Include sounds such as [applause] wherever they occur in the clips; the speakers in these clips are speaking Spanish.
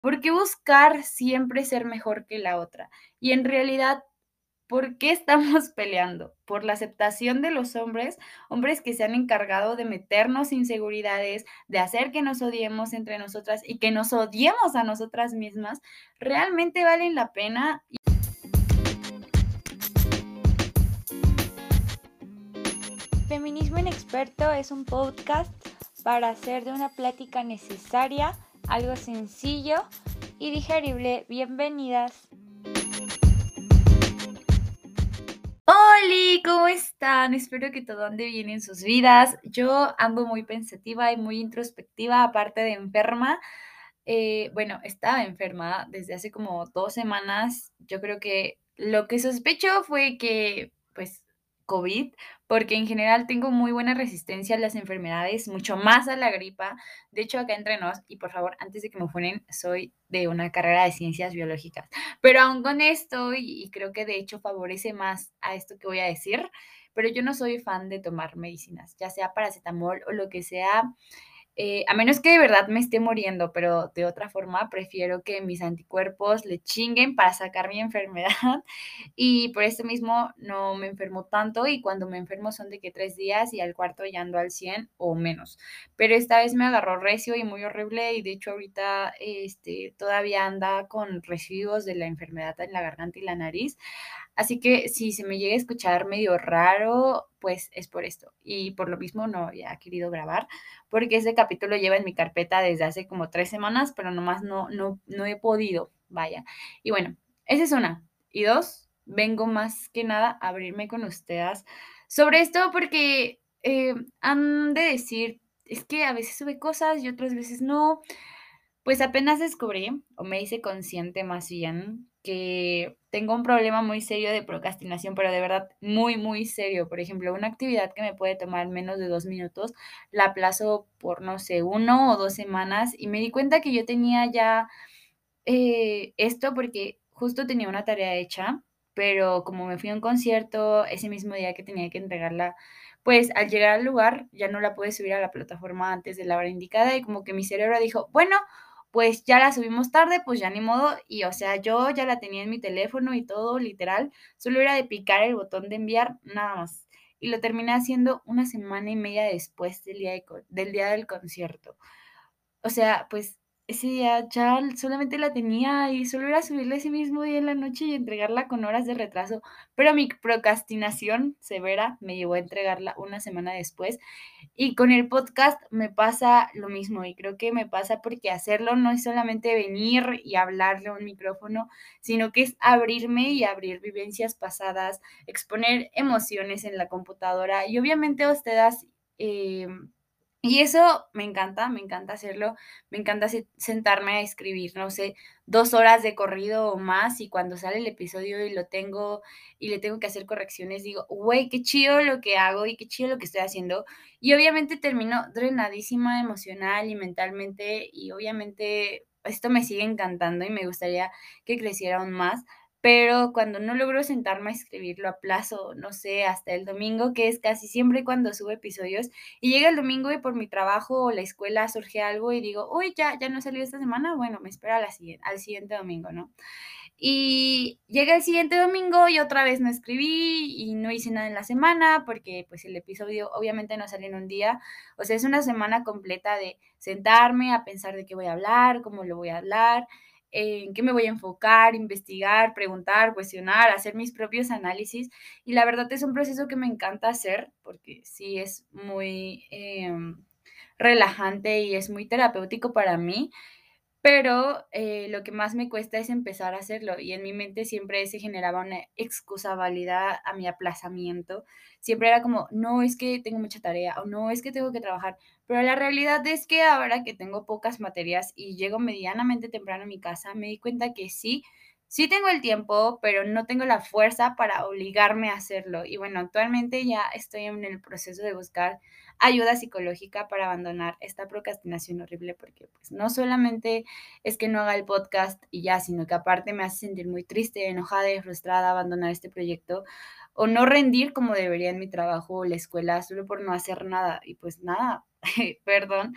¿Por qué buscar siempre ser mejor que la otra? Y en realidad, ¿por qué estamos [laughs] peleando? ¿Por la aceptación de los hombres? Hombres que se han encargado de meternos inseguridades, de hacer que nos odiemos entre nosotras y que nos odiemos a nosotras mismas. ¿Realmente valen la pena? Feminismo Inexperto es un podcast para hacer de una plática necesaria algo sencillo y digerible. Bienvenidas. Hola, ¿cómo están? Espero que todo ande bien en sus vidas. Yo ando muy pensativa y muy introspectiva, aparte de enferma. Eh, bueno, estaba enferma desde hace como dos semanas. Yo creo que lo que sospecho fue que, pues, COVID, porque en general tengo muy buena resistencia a las enfermedades, mucho más a la gripa. De hecho, acá entre nos, y por favor, antes de que me funen, soy de una carrera de ciencias biológicas. Pero aún con esto, y, y creo que de hecho favorece más a esto que voy a decir, pero yo no soy fan de tomar medicinas, ya sea paracetamol o lo que sea eh, a menos que de verdad me esté muriendo, pero de otra forma prefiero que mis anticuerpos le chinguen para sacar mi [laughs] enfermedad y por eso mismo no me enfermo tanto y cuando me enfermo son de que tres días y al cuarto ya ando al 100 o menos. Pero esta vez me agarró recio y muy horrible y de hecho ahorita este, todavía anda con residuos de la enfermedad en la garganta y la nariz. Así que si se me llega a escuchar medio raro, pues es por esto. Y por lo mismo no había querido grabar, porque ese capítulo lleva en mi carpeta desde hace como tres semanas, pero nomás no, no, no he podido, vaya. Y bueno, esa es una. Y dos, vengo más que nada a abrirme con ustedes sobre esto porque eh, han de decir, es que a veces sube cosas y otras veces no. Pues apenas descubrí, o me hice consciente más bien, que tengo un problema muy serio de procrastinación, pero de verdad muy, muy serio. Por ejemplo, una actividad que me puede tomar menos de dos minutos, la aplazo por, no sé, uno o dos semanas y me di cuenta que yo tenía ya eh, esto porque justo tenía una tarea hecha, pero como me fui a un concierto ese mismo día que tenía que entregarla, pues al llegar al lugar ya no la pude subir a la plataforma antes de la hora indicada y como que mi cerebro dijo, bueno, pues ya la subimos tarde, pues ya ni modo. Y o sea, yo ya la tenía en mi teléfono y todo, literal. Solo era de picar el botón de enviar, nada más. Y lo terminé haciendo una semana y media después del día, del, día del concierto. O sea, pues ese día ya solamente la tenía y solo era subirla ese mismo día en la noche y entregarla con horas de retraso, pero mi procrastinación severa me llevó a entregarla una semana después y con el podcast me pasa lo mismo y creo que me pasa porque hacerlo no es solamente venir y hablarle a un micrófono, sino que es abrirme y abrir vivencias pasadas, exponer emociones en la computadora y obviamente ustedes... Eh, y eso me encanta, me encanta hacerlo, me encanta sentarme a escribir, no sé, dos horas de corrido o más y cuando sale el episodio y lo tengo y le tengo que hacer correcciones, digo, güey, qué chido lo que hago y qué chido lo que estoy haciendo. Y obviamente termino drenadísima emocional y mentalmente y obviamente esto me sigue encantando y me gustaría que creciera aún más, pero cuando no logro sentarme a escribirlo a plazo, no sé, hasta el domingo, que es casi siempre cuando subo episodios, y llega el domingo y por mi trabajo o la escuela surge algo y digo, uy, ya, ya no salió esta semana, bueno, me espera la al siguiente domingo, ¿no? Y llega el siguiente domingo y otra vez no escribí y no hice nada en la semana porque pues el episodio obviamente no sale en un día. O sea, es una semana completa de sentarme a pensar de qué voy a hablar, cómo lo voy a hablar en qué me voy a enfocar, investigar, preguntar, cuestionar, hacer mis propios análisis. Y la verdad es un proceso que me encanta hacer porque sí es muy em, relajante y es muy terapéutico para mí pero eh, lo que más me cuesta es empezar a hacerlo y en mi mente siempre se generaba una excusa válida a mi aplazamiento. Siempre era como, no es que tengo mucha tarea o no es que tengo que trabajar, pero la realidad es que ahora que tengo pocas materias y llego medianamente temprano a mi casa, me di cuenta que sí, sí tengo el tiempo, pero no tengo la fuerza para obligarme a hacerlo. Y bueno, actualmente ya estoy en el proceso de buscar ayuda psicológica para abandonar esta procrastinación horrible, porque pues no solamente es que no haga el podcast y ya, sino que aparte me hace sentir muy triste, enojada y frustrada abandonar este proyecto o no rendir como debería en mi trabajo o la escuela solo por no hacer nada. Y pues nada, [laughs] perdón,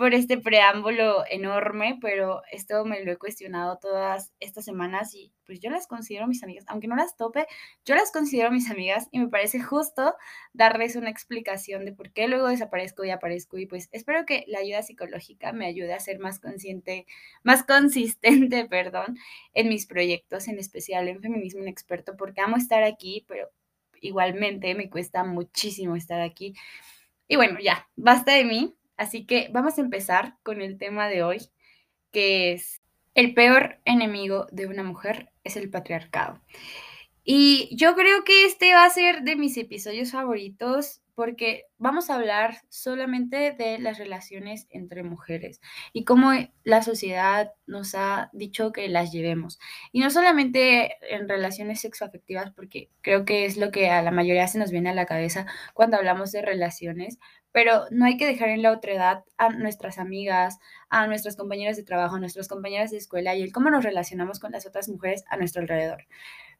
por este preámbulo enorme, pero esto me lo he cuestionado todas estas semanas y pues yo las considero mis amigas, aunque no las tope, yo las considero mis amigas y me parece justo darles una explicación de por qué luego desaparezco y aparezco y pues espero que la ayuda psicológica me ayude a ser más consciente, más consistente, [laughs] perdón, en mis proyectos, en especial en feminismo en experto, porque amo estar aquí, pero igualmente me cuesta muchísimo estar aquí. Y bueno, ya, basta de mí. Así que vamos a empezar con el tema de hoy, que es el peor enemigo de una mujer es el patriarcado. Y yo creo que este va a ser de mis episodios favoritos porque vamos a hablar solamente de las relaciones entre mujeres y cómo la sociedad nos ha dicho que las llevemos. Y no solamente en relaciones sexoafectivas, porque creo que es lo que a la mayoría se nos viene a la cabeza cuando hablamos de relaciones, pero no hay que dejar en la otredad a nuestras amigas, a nuestras compañeras de trabajo, a nuestras compañeras de escuela y el cómo nos relacionamos con las otras mujeres a nuestro alrededor.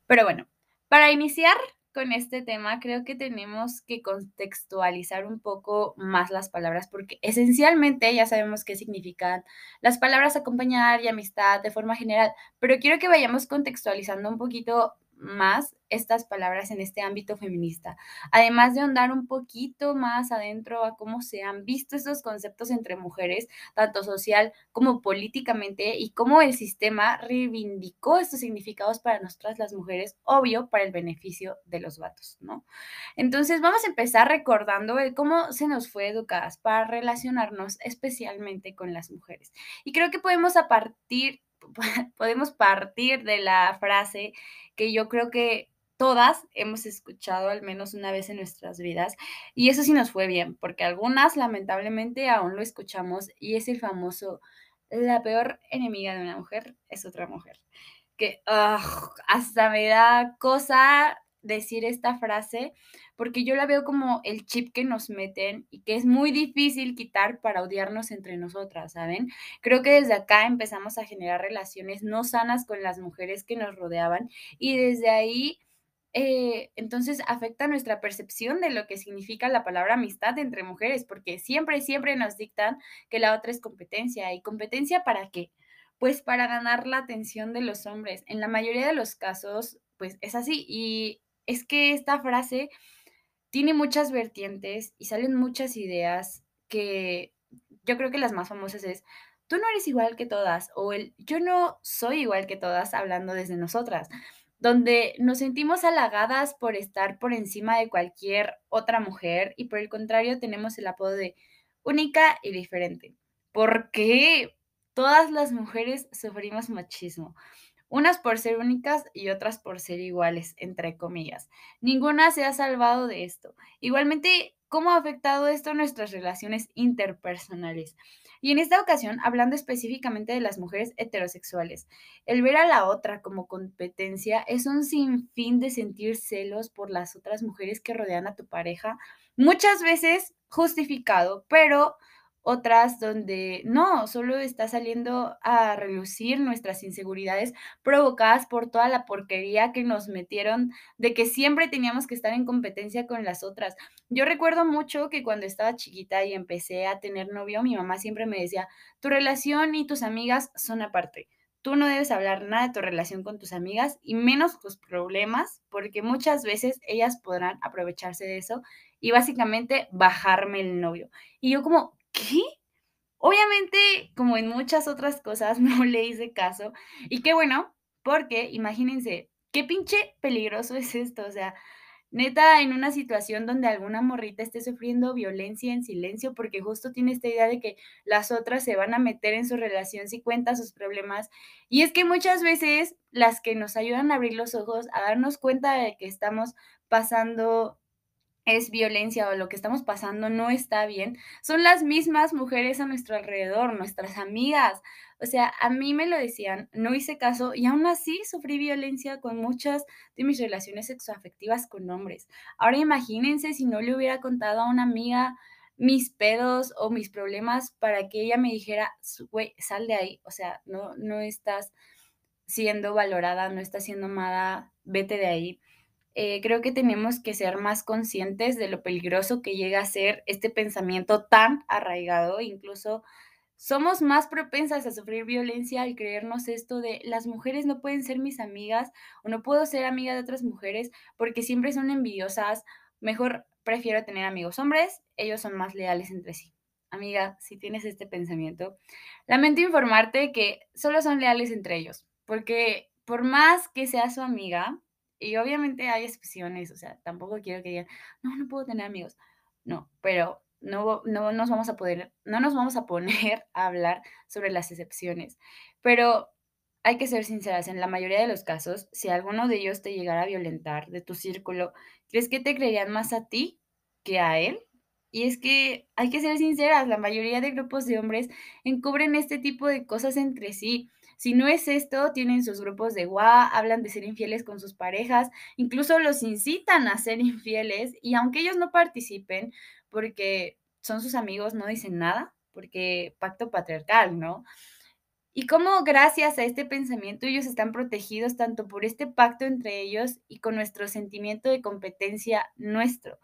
Pero bueno, para iniciar con este tema, creo que tenemos que contextualizar un poco más las palabras, porque esencialmente ya sabemos qué significan las palabras acompañar y amistad de forma general, pero quiero que vayamos contextualizando un poquito más estas palabras en este ámbito feminista, además de ahondar un poquito más adentro a cómo se han visto estos conceptos entre mujeres, tanto social como políticamente, y cómo el sistema reivindicó estos significados para nosotras las mujeres, obvio, para el beneficio de los vatos, ¿no? Entonces vamos a empezar recordando cómo se nos fue educadas para relacionarnos especialmente con las mujeres. Y creo que podemos a partir [laughs] podemos partir de la frase que yo creo que todas hemos escuchado al menos una vez en nuestras vidas y eso sí nos fue bien, porque algunas lamentablemente aún lo escuchamos y es el famoso, la peor enemiga de una mujer es otra mujer, que hasta me da cosa decir esta frase porque yo la veo como el chip que nos meten y que es muy difícil quitar para odiarnos entre nosotras, ¿saben? Creo que desde acá empezamos a generar relaciones no sanas con las mujeres que nos rodeaban y desde ahí eh, entonces afecta nuestra percepción de lo que significa la palabra amistad entre mujeres, porque siempre, siempre nos dictan que la otra es competencia. ¿Y competencia para qué? Pues para ganar la atención de los hombres. En la mayoría de los casos, pues es así. Y es que esta frase tiene muchas vertientes y salen muchas ideas que yo creo que las más famosas es, tú no eres igual que todas o el yo no soy igual que todas hablando desde nosotras, donde nos sentimos halagadas por estar por encima de cualquier otra mujer y por el contrario tenemos el apodo de única y diferente. ¿Por qué todas las mujeres sufrimos machismo? Unas por ser únicas y otras por ser iguales, entre comillas. Ninguna se ha salvado de esto. Igualmente, ¿cómo ha afectado esto nuestras relaciones interpersonales? Y en esta ocasión, hablando específicamente de las mujeres heterosexuales, el ver a la otra como competencia es un sinfín de sentir celos por las otras mujeres que rodean a tu pareja, muchas veces justificado, pero otras donde no, solo está saliendo a relucir nuestras inseguridades provocadas por toda la porquería que nos metieron de que siempre teníamos que estar en competencia con las otras. Yo recuerdo mucho que cuando estaba chiquita y empecé a tener novio, mi mamá siempre me decía, tu relación y tus amigas son aparte. Tú no debes hablar nada de tu relación con tus amigas y menos tus problemas, porque muchas veces ellas podrán aprovecharse de eso y básicamente bajarme el novio. Y yo como, ¿qué? Obviamente, como en muchas otras cosas, [laughs] no le hice caso. Y qué bueno, porque imagínense, qué pinche peligroso es esto. O sea, neta, en una situación donde alguna morrita esté sufriendo violencia en silencio, porque justo tiene esta idea de que las otras se van a meter en su relación si cuenta sus problemas. Y es que muchas veces las que nos ayudan a abrir los ojos, a darnos cuenta de que estamos pasando es violencia o lo que estamos pasando no está bien, son las mismas mujeres a nuestro alrededor, nuestras amigas. O sea, a mí me lo decían, no hice caso y aún así sufrí violencia con muchas de mis relaciones sexoafectivas con hombres. Ahora imagínense si no le hubiera contado a una amiga mis pedos o mis problemas para que ella me dijera, güey, sal de ahí. O sea, no, no estás siendo valorada, no estás siendo amada, vete de ahí. Eh, creo que tenemos que ser más conscientes de lo peligroso que llega a ser este pensamiento tan arraigado, incluso somos más propensas a sufrir violencia al creernos esto de las mujeres no pueden ser mis amigas o no puedo ser amiga de otras mujeres porque siempre son envidiosas. Mejor prefiero tener amigos hombres, ellos son más leales entre sí. Amiga, si tienes este pensamiento, lamento informarte que solo son leales entre ellos, porque por más que sea su amiga, y obviamente hay excepciones, o sea, tampoco quiero que digan, no, no puedo tener amigos. No, pero no, no nos vamos a poder, no nos vamos a poner [laughs] a hablar sobre las excepciones, pero hay que ser sinceras, en la mayoría de los casos, si alguno de ellos te llegara a violentar de tu círculo, ¿crees que te creerían más a ti que a él? Y es que hay que ser sinceras, la mayoría de grupos de hombres encubren este tipo de cosas entre sí. Si no es esto, tienen sus grupos de gua, hablan de ser infieles con sus parejas, incluso los incitan a ser [laughs] infieles y aunque ellos no participen, porque son sus amigos, no dicen nada, porque pacto patriarcal, ¿no? Y cómo gracias a este pensamiento ellos están protegidos tanto por este pacto entre ellos y con nuestro sentimiento de competencia nuestro.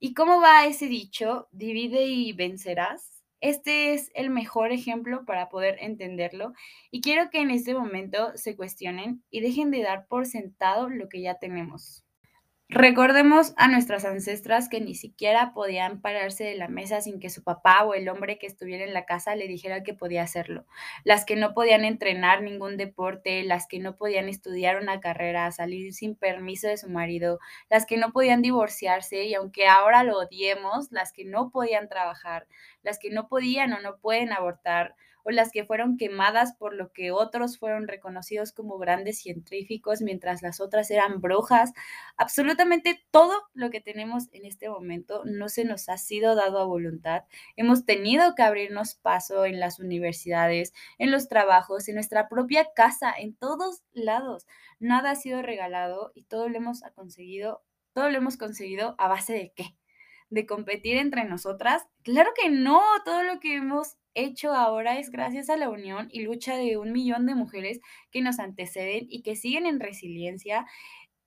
¿Y cómo va ese dicho? Divide y vencerás. Este es el mejor ejemplo para poder entenderlo y quiero que en este momento se cuestionen y dejen de dar por sentado lo que ya tenemos. Recordemos a nuestras ancestras que ni siquiera podían pararse de la mesa sin que su papá o el hombre que estuviera en la casa le dijera que podía hacerlo. Las que no podían entrenar ningún deporte, las que no podían estudiar una carrera, salir sin permiso de su marido, las que no podían divorciarse y aunque ahora lo odiemos, las que no podían trabajar, las que no podían o no pueden abortar, o las que fueron quemadas por lo que otros fueron reconocidos como grandes científicos, mientras las otras eran brujas. Absolutamente todo lo que tenemos en este momento no se nos ha sido dado a voluntad. Hemos tenido que abrirnos paso en las universidades, en los trabajos, en nuestra propia casa, en todos lados. Nada ha sido regalado y todo lo hemos conseguido, todo lo hemos conseguido a base de qué? De competir entre nosotras? Claro que no, todo lo que hemos hecho ahora es gracias a la unión y lucha de un millón de mujeres que nos anteceden y que siguen en resiliencia.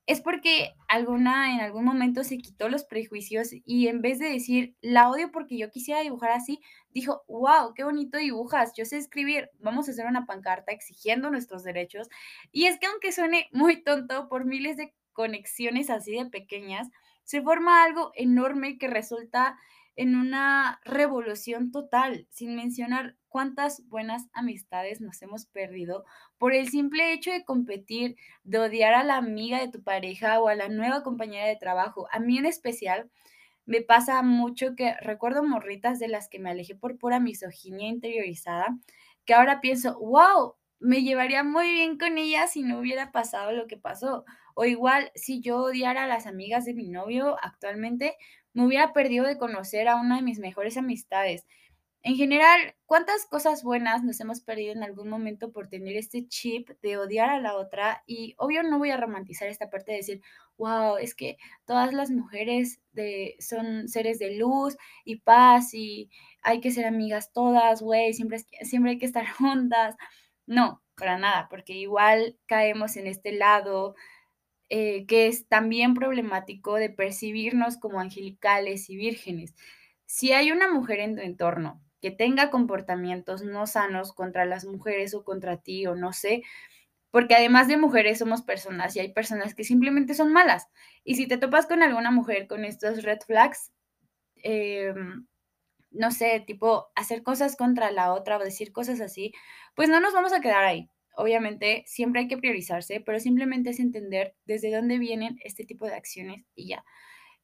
Es porque alguna en algún momento se quitó los prejuicios y en vez de decir la odio porque yo quisiera dibujar así, dijo, wow, qué bonito dibujas, yo sé escribir, vamos a hacer una pancarta exigiendo nuestros derechos. Y es que aunque suene muy tonto por miles de conexiones así de pequeñas, se forma algo enorme que resulta en una revolución total, sin mencionar cuántas buenas amistades nos hemos perdido por el simple hecho de competir, de odiar a la amiga de tu pareja o a la nueva compañera de trabajo. A mí en especial me pasa mucho que recuerdo morritas de las que me alejé por pura misoginia interiorizada, que ahora pienso, wow, me llevaría muy bien con ella si no hubiera pasado lo que pasó. O igual, si yo odiara a las amigas de mi novio actualmente, me hubiera perdido de conocer a una de mis mejores amistades. En general, ¿cuántas cosas buenas nos hemos perdido en algún momento por tener este chip de odiar a la otra? Y obvio no voy a romantizar esta parte de decir, wow, es que todas las mujeres de, son seres de luz y paz y hay que ser amigas todas, güey, siempre, siempre hay que estar [laughs] juntas. No, para nada, porque igual caemos en este lado eh, que es también problemático de percibirnos como angelicales y vírgenes. Si hay una mujer en tu entorno que tenga comportamientos no sanos contra las mujeres o contra ti o no sé, porque además de mujeres somos personas y hay personas que simplemente son malas. Y si te topas con alguna mujer con estos red flags, em, no sé, tipo hacer cosas contra la otra o decir cosas así, pues no nos vamos a quedar ahí. Obviamente siempre hay que priorizarse, pero simplemente es entender desde dónde vienen este tipo de acciones y ya.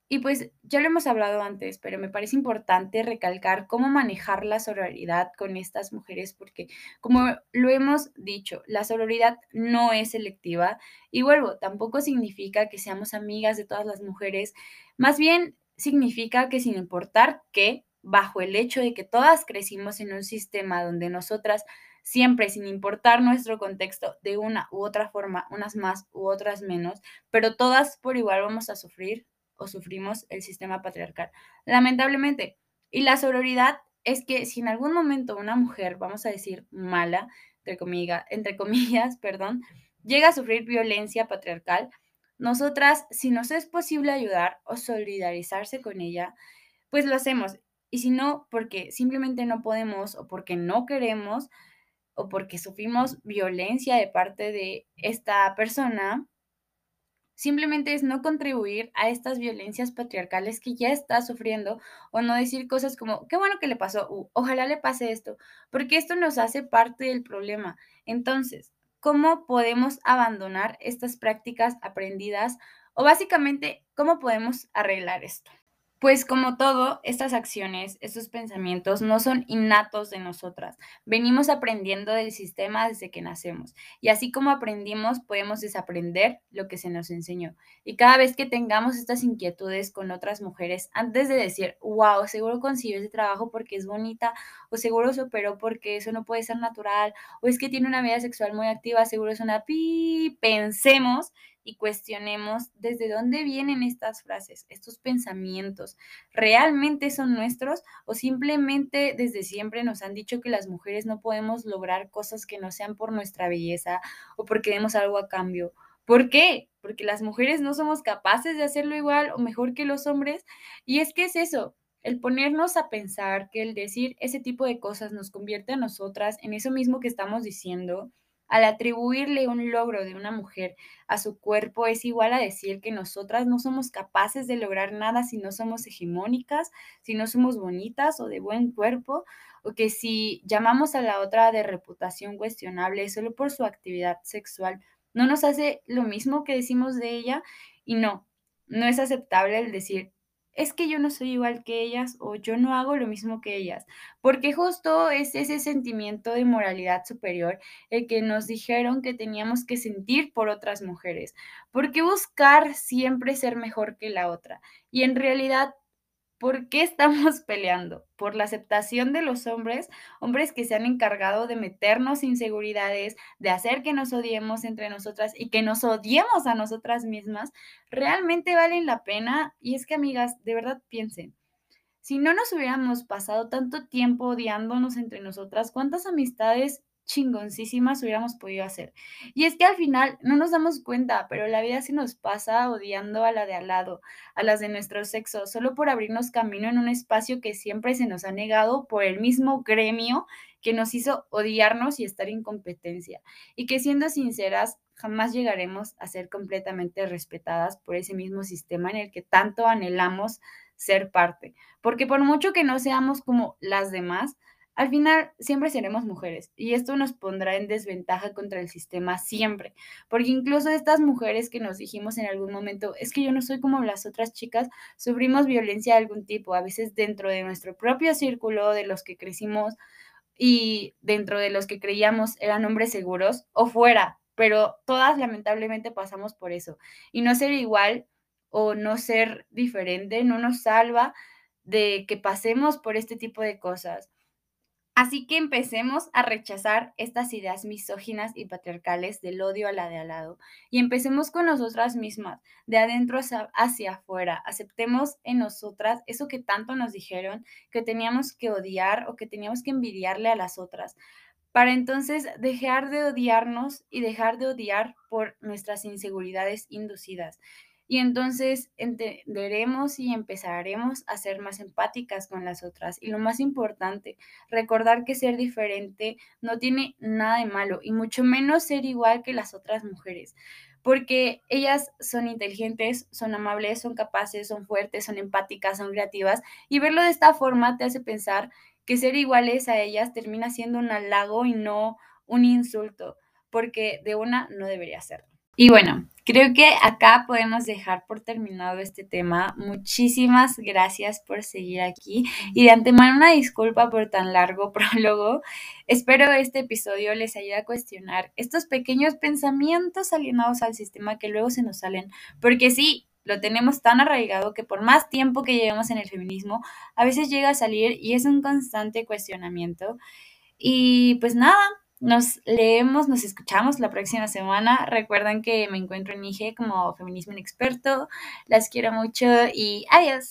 Y pues ya lo hemos hablado antes, pero me parece importante recalcar cómo manejar la sororidad con estas mujeres, porque como lo hemos dicho, la sororidad no es selectiva y vuelvo, tampoco significa que seamos amigas de todas las mujeres, más bien significa que sin importar qué, bajo el hecho de que todas crecimos en un sistema donde nosotras siempre, sin importar nuestro contexto, de una u otra forma, unas más u otras menos, pero todas por igual vamos a sufrir o sufrimos el sistema patriarcal. Lamentablemente. Y la sororidad es que si en algún momento una mujer, vamos a decir mala, entre, comillas, entre comillas, [laughs] perdón, llega a sufrir violencia patriarcal, nosotras, si nos es posible ayudar o solidarizarse con ella, pues lo hacemos. y si no, porque simplemente no podemos o porque no queremos o porque sufrimos violencia de parte de esta persona, simplemente es no contribuir a estas violencias patriarcales que ya está sufriendo o no decir cosas como, qué bueno que le pasó, ojalá le pase esto, porque esto nos hace parte del problema. Entonces, ¿cómo podemos abandonar estas prácticas aprendidas o básicamente cómo podemos arreglar esto? Pues como todo, estas acciones, estos pensamientos no son innatos de nosotras. Venimos aprendiendo del sistema desde que nacemos. Y así como aprendimos, podemos desaprender lo que se nos enseñó. Y cada vez que tengamos estas inquietudes con otras mujeres, antes de decir, wow, seguro consiguió ese trabajo porque es bonita, o seguro se porque eso no puede ser natural, o es que tiene una vida sexual muy activa, seguro es una pi, pensemos y cuestionemos desde dónde vienen estas frases, estos pensamientos. ¿Realmente son nuestros o simplemente desde siempre nos han dicho que las mujeres no podemos lograr cosas que no sean por nuestra belleza o porque demos algo a cambio? ¿Por qué? Porque las mujeres no somos capaces de hacerlo igual o mejor que los hombres. Y es que es eso, el ponernos a pensar que el decir ese tipo de cosas nos convierte a nosotras en eso mismo que estamos diciendo al atribuirle un logro de una mujer a su cuerpo es igual a decir que nosotras no somos capaces de lograr nada si no somos hegemónicas, si no somos bonitas o de buen cuerpo, o que si llamamos a la otra de reputación cuestionable solo por su actividad sexual, no nos hace lo mismo que decimos de ella y no, no es aceptable el decir es que yo no soy igual que ellas o yo no hago lo mismo que ellas, porque justo es ese sentimiento de moralidad superior el que nos dijeron que teníamos que sentir por otras mujeres, porque buscar siempre ser mejor que la otra. Y en realidad ¿Por qué estamos [laughs] peleando? ¿Por la aceptación de los hombres? Hombres que se han encargado de meternos inseguridades, de hacer que nos odiemos entre nosotras y que nos odiemos a nosotras mismas. ¿Realmente valen la pena? Y es que, amigas, de verdad piensen. Si no nos hubiéramos pasado tanto tiempo odiándonos entre nosotras, ¿cuántas amistades chingoncísimas hubiéramos podido hacer. Y es que al final no nos damos cuenta, pero la vida se nos pasa odiando a la de al lado, a las de nuestro sexo, solo por abrirnos camino en un espacio que siempre se nos ha negado por el mismo gremio que nos hizo odiarnos y estar en competencia. Y que siendo sinceras, jamás llegaremos a ser completamente respetadas por ese mismo sistema en el que tanto anhelamos ser parte. Porque por mucho que no seamos como las demás, al final siempre seremos mujeres y esto nos pondrá en desventaja contra el sistema siempre, porque incluso estas mujeres que nos dijimos en algún momento, es que yo no soy como las otras chicas, sufrimos violencia de algún tipo, a veces dentro de nuestro propio círculo, de los que crecimos y dentro de los que creíamos eran hombres seguros o fuera, pero todas lamentablemente pasamos por eso. Y no ser igual o no ser diferente no nos salva de que pasemos por este tipo de cosas. Así que empecemos a rechazar estas ideas misóginas y patriarcales del odio a la de al lado y empecemos con nosotras mismas, de adentro hacia, afuera. Aceptemos en nosotras eso que tanto nos dijeron que teníamos que odiar o que teníamos que envidiarle a las otras, para entonces dejar de odiarnos y dejar de odiar por nuestras inseguridades inducidas y entonces entenderemos y empezaremos a ser más empáticas con las otras. Y lo más importante, recordar que ser diferente no tiene nada de malo y mucho menos ser igual que las otras mujeres, porque ellas son inteligentes, son amables, son capaces, son fuertes, son empáticas, son creativas y verlo de esta forma te hace pensar que ser iguales a ellas termina siendo un halago y no un insulto, porque de una no debería serlo. Y bueno, creo que acá podemos dejar por terminado este tema. Muchísimas gracias por seguir aquí y de antemano una disculpa por tan largo [laughs] prólogo. Espero este episodio les ayude a cuestionar estos pequeños pensamientos alienados al sistema que luego se nos salen, porque sí, lo tenemos tan arraigado que por más tiempo que llevemos en el feminismo, a veces llega a salir y es un constante cuestionamiento. Y pues nada, nos leemos, nos escuchamos la próxima semana. Recuerden que me encuentro en IG como Feminismo Inexperto. Las quiero mucho y adiós.